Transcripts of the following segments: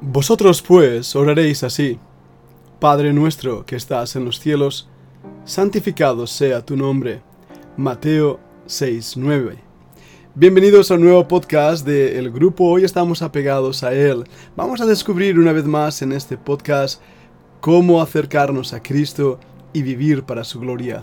Vosotros pues oraréis así. Padre nuestro que estás en los cielos, santificado sea tu nombre. Mateo 6:9. Bienvenidos a un nuevo podcast del El grupo Hoy estamos apegados a Él. Vamos a descubrir una vez más en este podcast cómo acercarnos a Cristo y vivir para su gloria.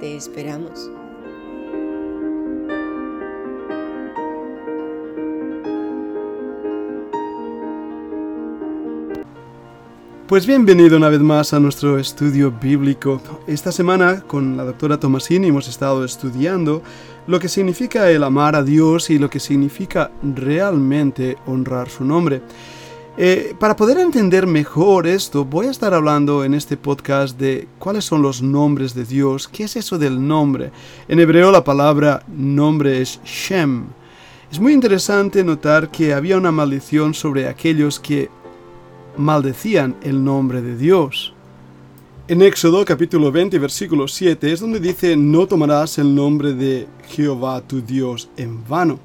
Te esperamos. Pues bienvenido una vez más a nuestro estudio bíblico. Esta semana con la doctora Tomasini hemos estado estudiando lo que significa el amar a Dios y lo que significa realmente honrar su nombre. Eh, para poder entender mejor esto, voy a estar hablando en este podcast de cuáles son los nombres de Dios, qué es eso del nombre. En hebreo la palabra nombre es Shem. Es muy interesante notar que había una maldición sobre aquellos que maldecían el nombre de Dios. En Éxodo capítulo 20 versículo 7 es donde dice no tomarás el nombre de Jehová tu Dios en vano.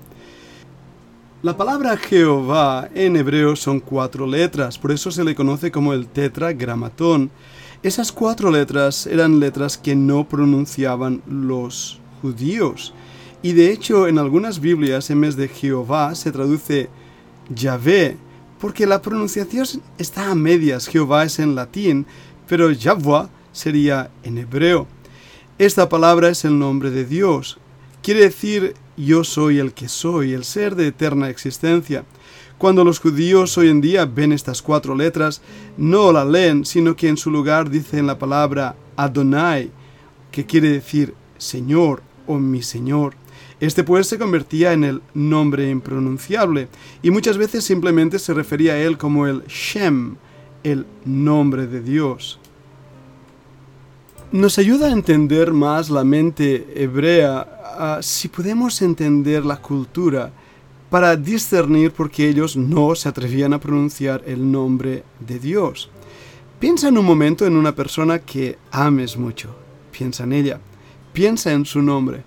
La palabra Jehová en hebreo son cuatro letras, por eso se le conoce como el tetragramatón. Esas cuatro letras eran letras que no pronunciaban los judíos. Y de hecho en algunas Biblias en vez de Jehová se traduce Yahvé, porque la pronunciación está a medias. Jehová es en latín, pero Yahweh sería en hebreo. Esta palabra es el nombre de Dios. Quiere decir yo soy el que soy, el ser de eterna existencia. Cuando los judíos hoy en día ven estas cuatro letras, no la leen, sino que en su lugar dicen la palabra Adonai, que quiere decir Señor o mi Señor. Este pues se convertía en el nombre impronunciable, y muchas veces simplemente se refería a él como el Shem, el nombre de Dios. Nos ayuda a entender más la mente hebrea si podemos entender la cultura para discernir por qué ellos no se atrevían a pronunciar el nombre de Dios. Piensa en un momento en una persona que ames mucho. Piensa en ella. Piensa en su nombre.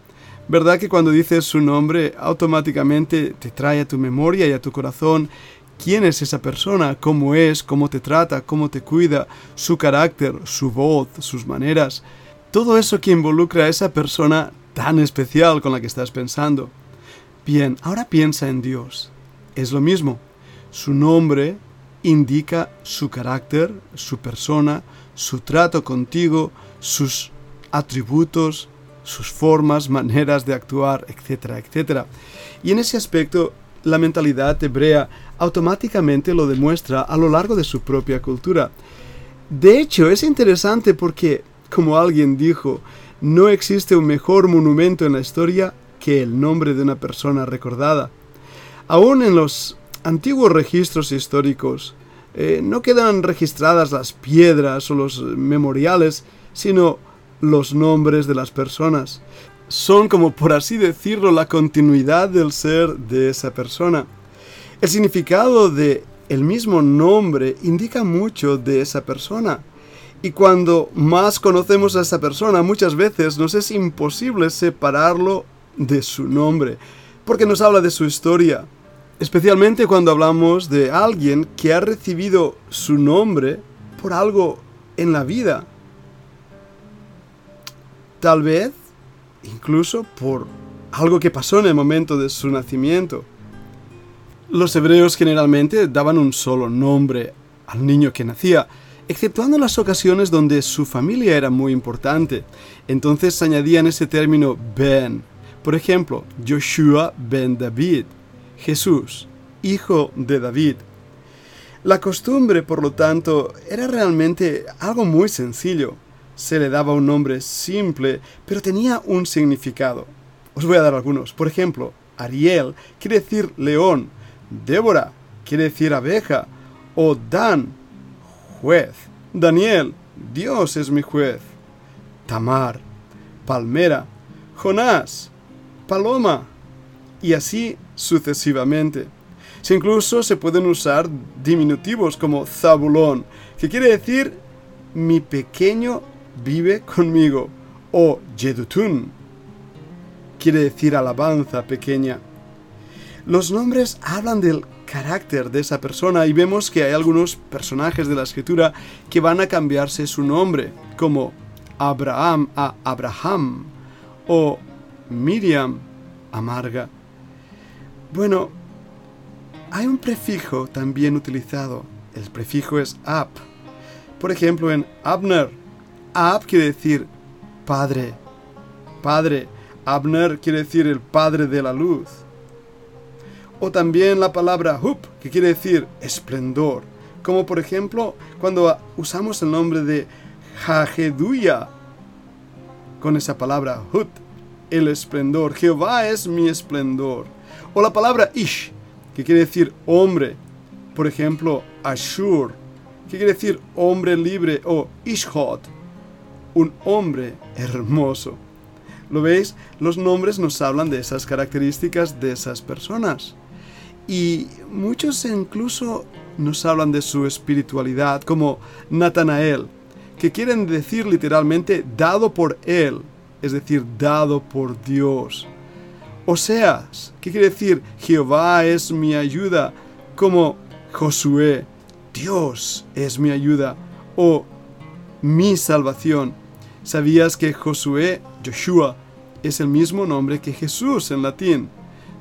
¿Verdad que cuando dices su nombre automáticamente te trae a tu memoria y a tu corazón quién es esa persona, cómo es, cómo te trata, cómo te cuida, su carácter, su voz, sus maneras? Todo eso que involucra a esa persona tan especial con la que estás pensando. Bien, ahora piensa en Dios. Es lo mismo. Su nombre indica su carácter, su persona, su trato contigo, sus atributos, sus formas, maneras de actuar, etcétera, etcétera. Y en ese aspecto, la mentalidad hebrea automáticamente lo demuestra a lo largo de su propia cultura. De hecho, es interesante porque, como alguien dijo, no existe un mejor monumento en la historia que el nombre de una persona recordada. Aún en los antiguos registros históricos eh, no quedan registradas las piedras o los memoriales, sino los nombres de las personas. Son como por así decirlo la continuidad del ser de esa persona. El significado de el mismo nombre indica mucho de esa persona. Y cuando más conocemos a esa persona, muchas veces nos es imposible separarlo de su nombre, porque nos habla de su historia. Especialmente cuando hablamos de alguien que ha recibido su nombre por algo en la vida. Tal vez incluso por algo que pasó en el momento de su nacimiento. Los hebreos generalmente daban un solo nombre al niño que nacía, exceptuando las ocasiones donde su familia era muy importante. Entonces añadían ese término Ben. Por ejemplo, Joshua ben David, Jesús, hijo de David. La costumbre, por lo tanto, era realmente algo muy sencillo. Se le daba un nombre simple, pero tenía un significado. Os voy a dar algunos. Por ejemplo, Ariel quiere decir león, Débora quiere decir abeja, o Dan, juez, Daniel, Dios es mi juez, Tamar, palmera, Jonás, paloma, y así sucesivamente. Si incluso se pueden usar diminutivos como Zabulón, que quiere decir mi pequeño vive conmigo, o Yedutun, quiere decir alabanza pequeña. Los nombres hablan del carácter de esa persona y vemos que hay algunos personajes de la escritura que van a cambiarse su nombre, como Abraham a Abraham o Miriam amarga. Bueno, hay un prefijo también utilizado. El prefijo es ab. Por ejemplo, en Abner, ab quiere decir padre. Padre. Abner quiere decir el padre de la luz. O también la palabra hup, que quiere decir esplendor. Como por ejemplo cuando usamos el nombre de Jajeduya con esa palabra hut, el esplendor. Jehová es mi esplendor. O la palabra ish, que quiere decir hombre. Por ejemplo, Ashur, que quiere decir hombre libre, o Ishhot, un hombre hermoso. ¿Lo veis? Los nombres nos hablan de esas características de esas personas. Y muchos incluso nos hablan de su espiritualidad, como Natanael, que quieren decir literalmente dado por él, es decir, dado por Dios. Oseas, que quiere decir Jehová es mi ayuda, como Josué, Dios es mi ayuda, o mi salvación. ¿Sabías que Josué, Joshua, es el mismo nombre que Jesús en latín?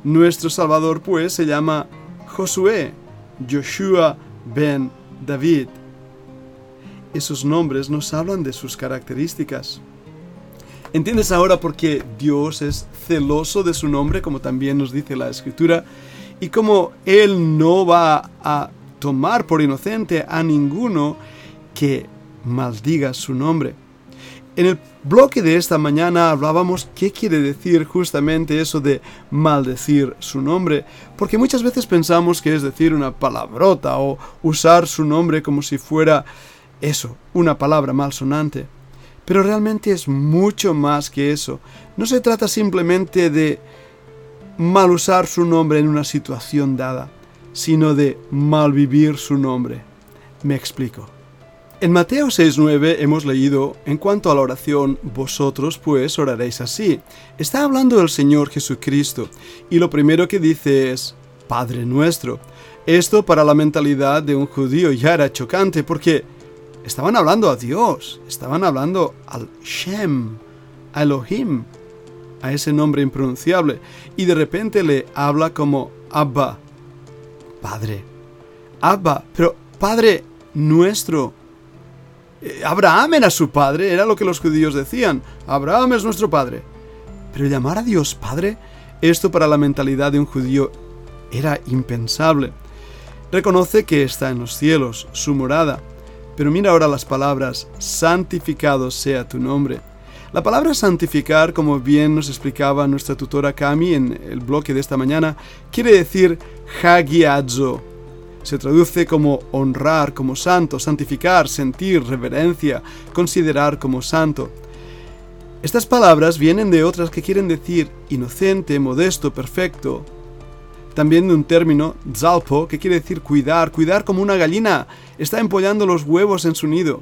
Nuestro Salvador pues se llama Josué, Joshua ben David. Esos nombres nos hablan de sus características. ¿Entiendes ahora por qué Dios es celoso de su nombre, como también nos dice la Escritura, y cómo Él no va a tomar por inocente a ninguno que maldiga su nombre? En el bloque de esta mañana hablábamos qué quiere decir justamente eso de maldecir su nombre, porque muchas veces pensamos que es decir una palabrota o usar su nombre como si fuera eso, una palabra malsonante. Pero realmente es mucho más que eso. No se trata simplemente de mal usar su nombre en una situación dada, sino de malvivir su nombre. Me explico. En Mateo 6.9 hemos leído, en cuanto a la oración, vosotros pues oraréis así. Está hablando del Señor Jesucristo, y lo primero que dice es, Padre nuestro. Esto para la mentalidad de un judío ya era chocante porque Estaban hablando a Dios, estaban hablando al Shem, a Elohim, a ese nombre impronunciable, y de repente le habla como Abba, Padre. Abba, pero Padre nuestro. Eh, Abraham era su padre, era lo que los judíos decían. Abraham es nuestro padre. Pero llamar a Dios Padre, esto para la mentalidad de un judío era impensable. Reconoce que está en los cielos, su morada, pero mira ahora las palabras, santificado sea tu nombre. La palabra santificar, como bien nos explicaba nuestra tutora Kami en el bloque de esta mañana, quiere decir hagiadzo. Se traduce como honrar como santo, santificar, sentir, reverencia, considerar como santo. Estas palabras vienen de otras que quieren decir inocente, modesto, perfecto, también de un término, zalpo, que quiere decir cuidar, cuidar como una gallina está empollando los huevos en su nido.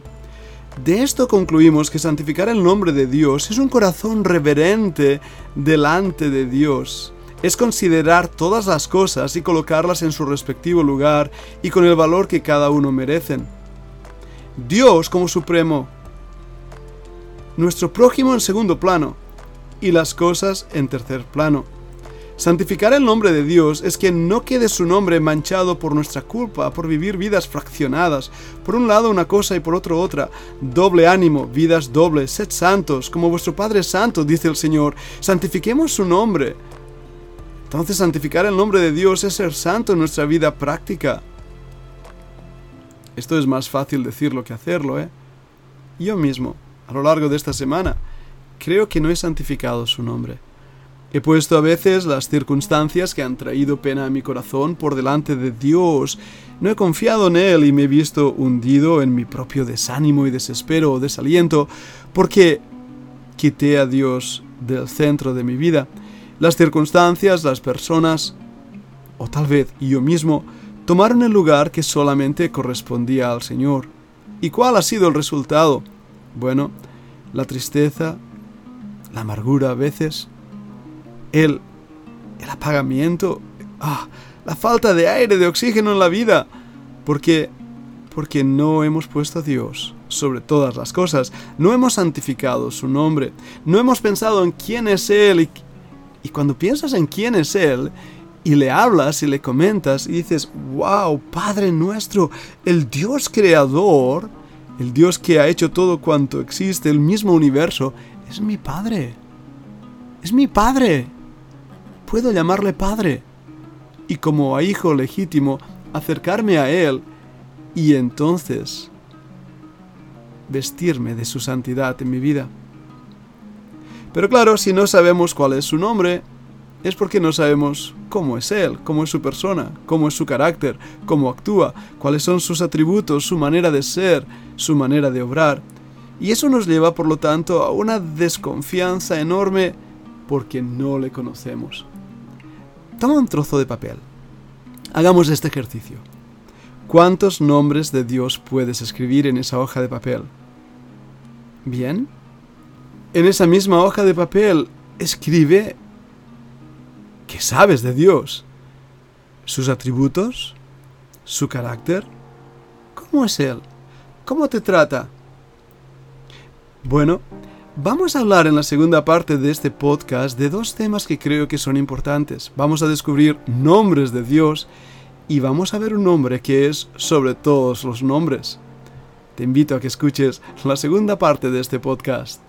De esto concluimos que santificar el nombre de Dios es un corazón reverente delante de Dios. Es considerar todas las cosas y colocarlas en su respectivo lugar y con el valor que cada uno merecen. Dios como supremo, nuestro prójimo en segundo plano y las cosas en tercer plano. Santificar el nombre de Dios es que no quede su nombre manchado por nuestra culpa, por vivir vidas fraccionadas, por un lado una cosa y por otro otra, doble ánimo, vidas dobles, sed santos, como vuestro Padre Santo, dice el Señor, santifiquemos su nombre. Entonces santificar el nombre de Dios es ser santo en nuestra vida práctica. Esto es más fácil decirlo que hacerlo, ¿eh? Yo mismo, a lo largo de esta semana, creo que no he santificado su nombre He puesto a veces las circunstancias que han traído pena a mi corazón por delante de Dios. No he confiado en Él y me he visto hundido en mi propio desánimo y desespero o desaliento porque quité a Dios del centro de mi vida. Las circunstancias, las personas, o tal vez yo mismo, tomaron el lugar que solamente correspondía al Señor. ¿Y cuál ha sido el resultado? Bueno, la tristeza, la amargura a veces, el, el apagamiento, ah, la falta de aire, de oxígeno en la vida, porque, porque no hemos puesto a Dios sobre todas las cosas, no hemos santificado su nombre, no hemos pensado en quién es Él y, cuando piensas en quién es Él, y le hablas y le comentas y dices, wow, Padre nuestro, el Dios creador, el Dios que ha hecho todo cuanto existe, el mismo universo, es mi Padre. Es mi Padre puedo llamarle Padre y como a hijo legítimo acercarme a Él y entonces vestirme de su santidad en mi vida. Pero claro, si no sabemos cuál es su nombre, es porque no sabemos cómo es Él, cómo es su persona, cómo es su carácter, cómo actúa, cuáles son sus atributos, su manera de ser, su manera de obrar. Y eso nos lleva, por lo tanto, a una desconfianza enorme porque no le conocemos. Toma un trozo de papel. Hagamos este ejercicio. ¿Cuántos nombres de Dios puedes escribir en esa hoja de papel? Bien. En esa misma hoja de papel escribe qué sabes de Dios. Sus atributos, su carácter. ¿Cómo es Él? ¿Cómo te trata? Bueno, Vamos a hablar en la segunda parte de este podcast de dos temas que creo que son importantes. Vamos a descubrir nombres de Dios y vamos a ver un nombre que es sobre todos los nombres. Te invito a que escuches la segunda parte de este podcast.